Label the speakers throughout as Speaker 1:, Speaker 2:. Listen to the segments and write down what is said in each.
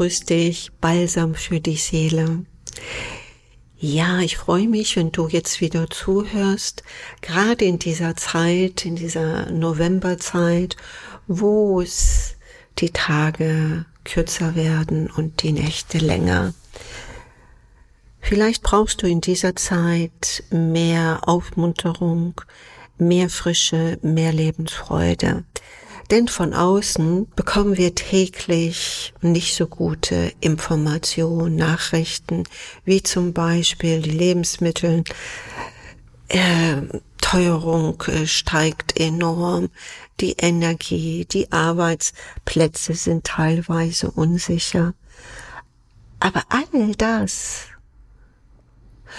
Speaker 1: grüß dich, Balsam für die Seele. Ja, ich freue mich, wenn du jetzt wieder zuhörst, gerade in dieser Zeit, in dieser Novemberzeit, wo es die Tage kürzer werden und die Nächte länger. Vielleicht brauchst du in dieser Zeit mehr Aufmunterung, mehr Frische, mehr Lebensfreude. Denn von außen bekommen wir täglich nicht so gute Informationen, Nachrichten, wie zum Beispiel die Lebensmittel. Äh, Teuerung äh, steigt enorm, die Energie, die Arbeitsplätze sind teilweise unsicher. Aber all das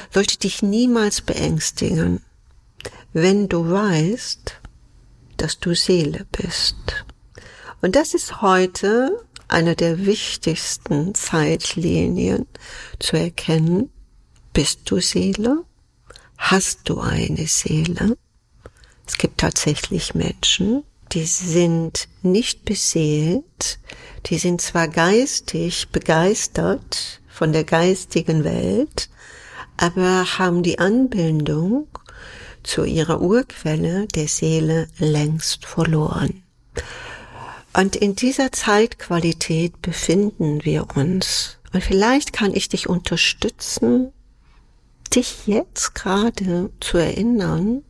Speaker 1: sollte dich niemals beängstigen, wenn du weißt, dass du Seele bist. Und das ist heute eine der wichtigsten Zeitlinien zu erkennen. Bist du Seele? Hast du eine Seele? Es gibt tatsächlich Menschen, die sind nicht beseelt, die sind zwar geistig begeistert von der geistigen Welt, aber haben die Anbindung zu ihrer Urquelle der Seele längst verloren. Und in dieser Zeitqualität befinden wir uns. Und vielleicht kann ich dich unterstützen, dich jetzt gerade zu erinnern,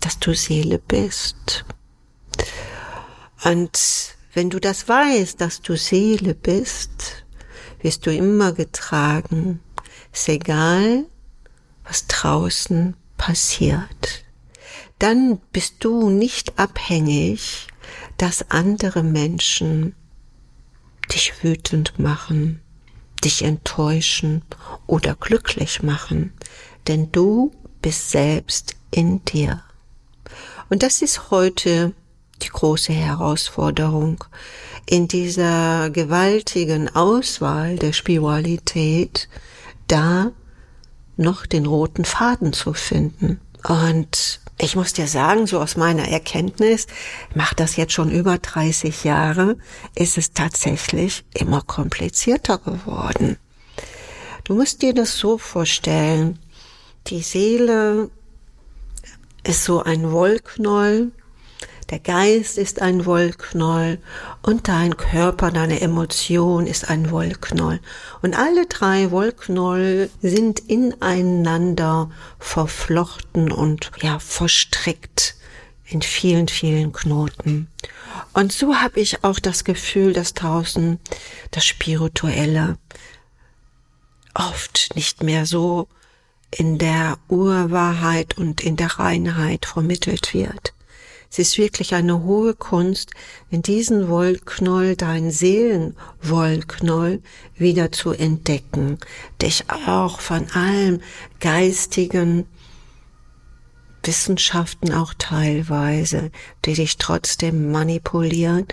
Speaker 1: dass du Seele bist. Und wenn du das weißt, dass du Seele bist, wirst du immer getragen. Ist egal, was draußen passiert, dann bist du nicht abhängig, dass andere Menschen dich wütend machen, dich enttäuschen oder glücklich machen, denn du bist selbst in dir. Und das ist heute die große Herausforderung in dieser gewaltigen Auswahl der Spiritualität, da noch den roten Faden zu finden. Und ich muss dir sagen, so aus meiner Erkenntnis, macht das jetzt schon über 30 Jahre, ist es tatsächlich immer komplizierter geworden. Du musst dir das so vorstellen, die Seele ist so ein Wollknoll, der Geist ist ein Wollknoll und dein Körper, deine Emotion ist ein Wollknoll. Und alle drei Wollknoll sind ineinander verflochten und ja, verstrickt in vielen, vielen Knoten. Und so habe ich auch das Gefühl, dass draußen das Spirituelle oft nicht mehr so in der Urwahrheit und in der Reinheit vermittelt wird. Es ist wirklich eine hohe Kunst, in diesen Wollknoll, deinen Seelenwollknoll wieder zu entdecken, dich auch von allem geistigen Wissenschaften auch teilweise, die dich trotzdem manipulieren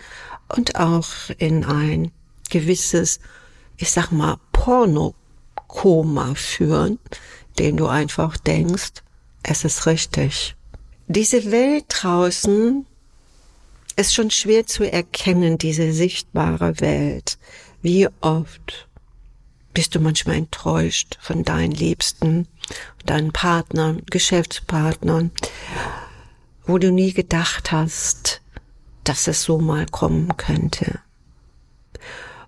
Speaker 1: und auch in ein gewisses, ich sag mal, Pornokoma führen, dem du einfach denkst, es ist richtig. Diese Welt draußen ist schon schwer zu erkennen, diese sichtbare Welt. Wie oft bist du manchmal enttäuscht von deinen Liebsten, deinen Partnern, Geschäftspartnern, wo du nie gedacht hast, dass es so mal kommen könnte.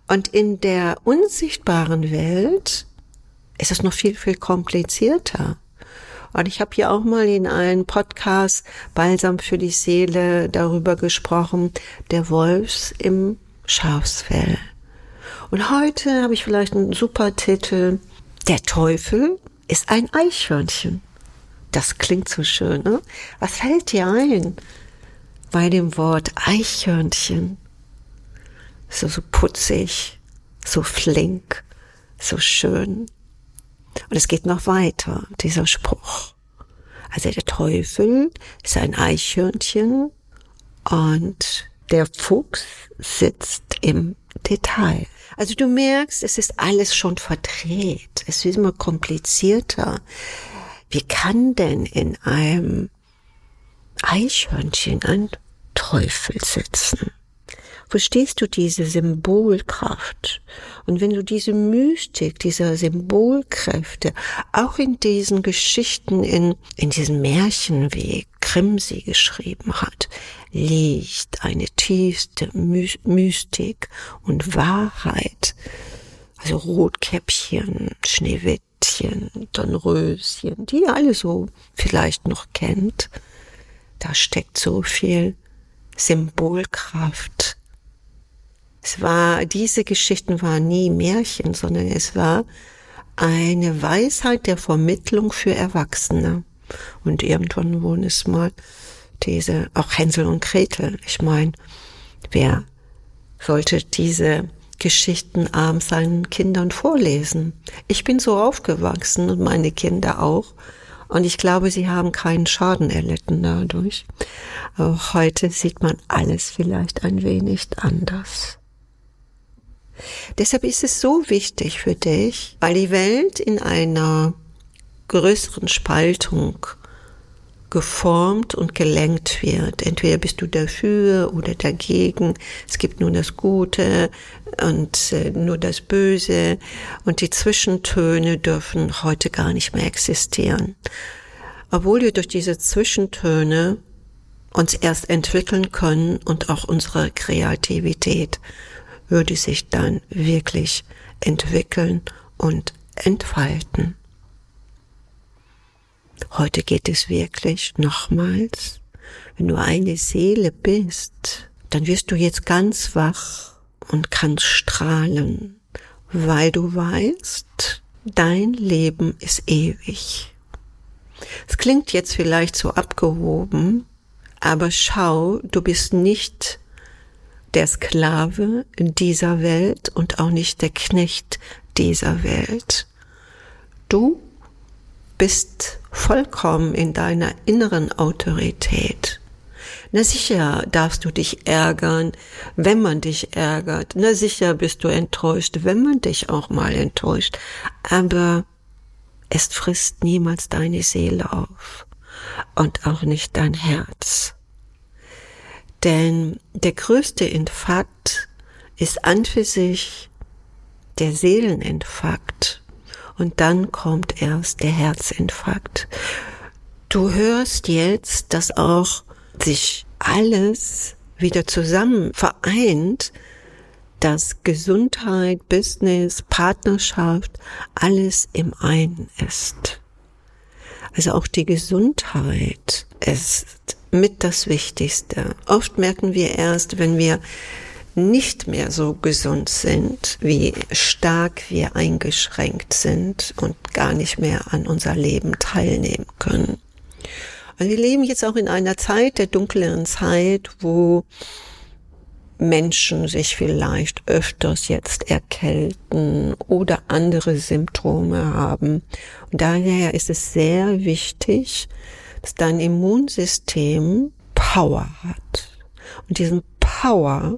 Speaker 1: Und in der unsichtbaren Welt ist es noch viel, viel komplizierter. Und ich habe hier auch mal in einem Podcast Balsam für die Seele darüber gesprochen, der Wolfs im Schafsfell. Und heute habe ich vielleicht einen super Titel. Der Teufel ist ein Eichhörnchen. Das klingt so schön, ne? Was fällt dir ein bei dem Wort Eichhörnchen? So, so putzig, so flink, so schön. Und es geht noch weiter, dieser Spruch. Also der Teufel ist ein Eichhörnchen und der Fuchs sitzt im Detail. Also du merkst, es ist alles schon verdreht. Es ist immer komplizierter. Wie kann denn in einem Eichhörnchen ein Teufel sitzen? Verstehst du diese Symbolkraft. Und wenn du diese Mystik, diese Symbolkräfte auch in diesen Geschichten, in, in diesen Märchen, wie Grimm sie geschrieben hat, liegt eine tiefste Mystik und Wahrheit. Also Rotkäppchen, Schneewittchen, Dornröschen, die ihr alle so vielleicht noch kennt. Da steckt so viel Symbolkraft. Es war, diese Geschichten waren nie Märchen, sondern es war eine Weisheit der Vermittlung für Erwachsene. Und irgendwann wurden es mal diese, auch Hänsel und Gretel. Ich meine, wer sollte diese Geschichten abends seinen Kindern vorlesen? Ich bin so aufgewachsen und meine Kinder auch. Und ich glaube, sie haben keinen Schaden erlitten dadurch. Aber heute sieht man alles vielleicht ein wenig anders. Deshalb ist es so wichtig für dich, weil die Welt in einer größeren Spaltung geformt und gelenkt wird. Entweder bist du dafür oder dagegen. Es gibt nur das Gute und äh, nur das Böse. Und die Zwischentöne dürfen heute gar nicht mehr existieren. Obwohl wir durch diese Zwischentöne uns erst entwickeln können und auch unsere Kreativität würde sich dann wirklich entwickeln und entfalten. Heute geht es wirklich nochmals, wenn du eine Seele bist, dann wirst du jetzt ganz wach und kannst strahlen, weil du weißt, dein Leben ist ewig. Es klingt jetzt vielleicht so abgehoben, aber schau, du bist nicht der Sklave dieser Welt und auch nicht der Knecht dieser Welt. Du bist vollkommen in deiner inneren Autorität. Na sicher darfst du dich ärgern, wenn man dich ärgert. Na sicher bist du enttäuscht, wenn man dich auch mal enttäuscht. Aber es frisst niemals deine Seele auf und auch nicht dein Herz. Denn der größte Infarkt ist an für sich der Seeleninfarkt und dann kommt erst der Herzinfarkt. Du hörst jetzt, dass auch sich alles wieder zusammen vereint, dass Gesundheit, Business, Partnerschaft alles im einen ist. Also auch die Gesundheit ist mit das Wichtigste. Oft merken wir erst, wenn wir nicht mehr so gesund sind, wie stark wir eingeschränkt sind und gar nicht mehr an unser Leben teilnehmen können. Und wir leben jetzt auch in einer Zeit der dunkleren Zeit, wo Menschen sich vielleicht öfters jetzt erkälten oder andere Symptome haben. Und daher ist es sehr wichtig, dass dein Immunsystem Power hat. Und diesen Power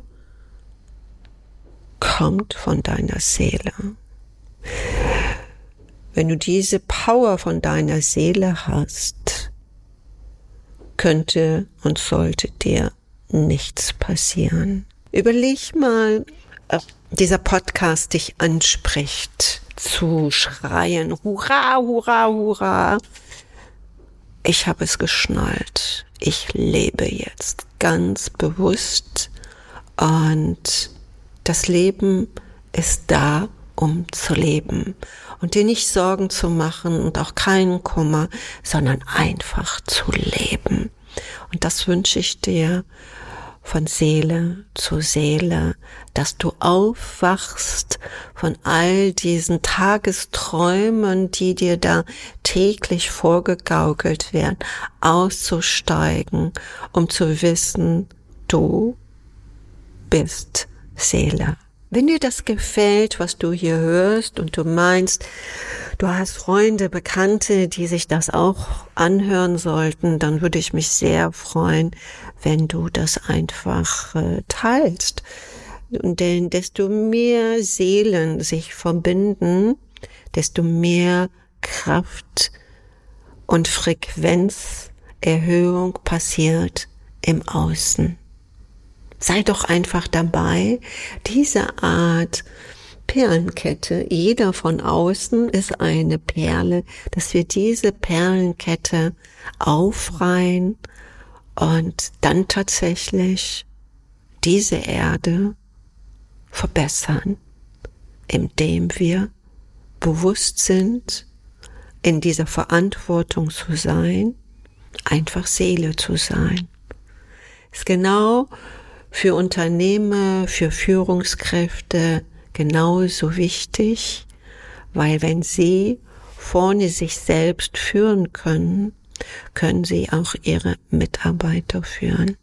Speaker 1: kommt von deiner Seele. Wenn du diese Power von deiner Seele hast, könnte und sollte dir nichts passieren. Überleg mal, ob dieser Podcast dich anspricht, zu schreien, hurra, hurra, hurra. Ich habe es geschnallt. Ich lebe jetzt ganz bewusst und das Leben ist da, um zu leben und dir nicht Sorgen zu machen und auch keinen Kummer, sondern einfach zu leben. Und das wünsche ich dir von Seele zu Seele, dass du aufwachst von all diesen Tagesträumen, die dir da täglich vorgegaukelt werden, auszusteigen, um zu wissen, du bist Seele. Wenn dir das gefällt, was du hier hörst und du meinst, du hast Freunde, Bekannte, die sich das auch anhören sollten, dann würde ich mich sehr freuen, wenn du das einfach äh, teilst. Denn desto mehr Seelen sich verbinden, desto mehr Kraft und Frequenzerhöhung passiert im Außen. sei doch einfach dabei, diese Art Perlenkette, jeder von außen ist eine Perle, dass wir diese Perlenkette aufreihen und dann tatsächlich diese Erde verbessern, indem wir bewusst sind, in dieser Verantwortung zu sein, einfach Seele zu sein. Ist genau für Unternehmer, für Führungskräfte genauso wichtig, weil wenn sie vorne sich selbst führen können, können sie auch ihre Mitarbeiter führen.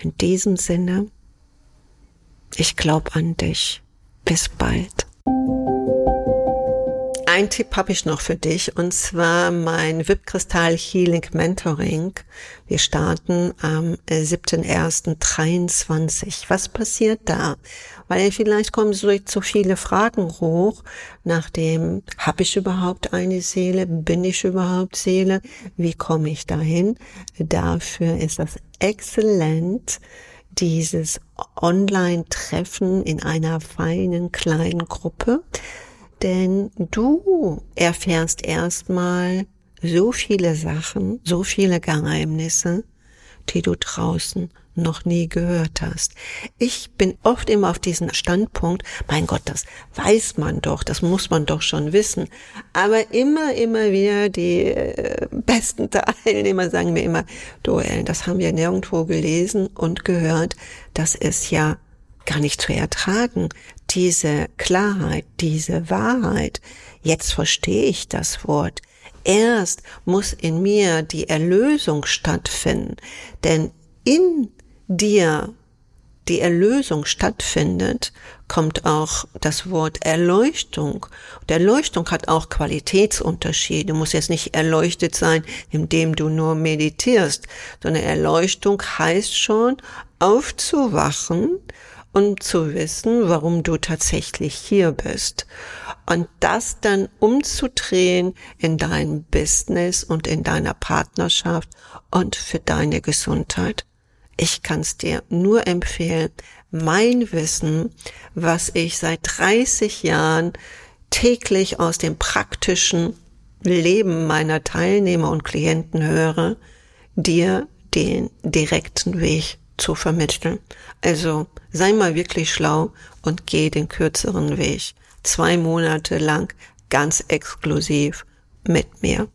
Speaker 1: In diesem Sinne, ich glaube an dich. Bis bald. Ein Tipp habe ich noch für dich und zwar mein VIP-Kristall Healing Mentoring. Wir starten am 7.1.23. Was passiert da? Weil vielleicht kommen so zu viele Fragen hoch nach dem, habe ich überhaupt eine Seele? Bin ich überhaupt Seele? Wie komme ich dahin? Dafür ist das exzellent, dieses Online-Treffen in einer feinen kleinen Gruppe denn du erfährst erstmal so viele Sachen, so viele Geheimnisse, die du draußen noch nie gehört hast. Ich bin oft immer auf diesen Standpunkt, mein Gott, das weiß man doch, das muss man doch schon wissen. Aber immer, immer wieder die äh, besten Teilnehmer sagen mir immer, du Ellen, das haben wir nirgendwo gelesen und gehört, das ist ja gar nicht zu ertragen diese Klarheit, diese Wahrheit. Jetzt verstehe ich das Wort. Erst muss in mir die Erlösung stattfinden, denn in dir die Erlösung stattfindet, kommt auch das Wort Erleuchtung. Und Erleuchtung hat auch Qualitätsunterschiede. Muss jetzt nicht erleuchtet sein, indem du nur meditierst, sondern Erleuchtung heißt schon aufzuwachen und zu wissen, warum du tatsächlich hier bist. Und das dann umzudrehen in dein Business und in deiner Partnerschaft und für deine Gesundheit. Ich kann es dir nur empfehlen, mein Wissen, was ich seit 30 Jahren täglich aus dem praktischen Leben meiner Teilnehmer und Klienten höre, dir den direkten Weg zu vermitteln. Also sei mal wirklich schlau und geh den kürzeren Weg. Zwei Monate lang ganz exklusiv mit mir.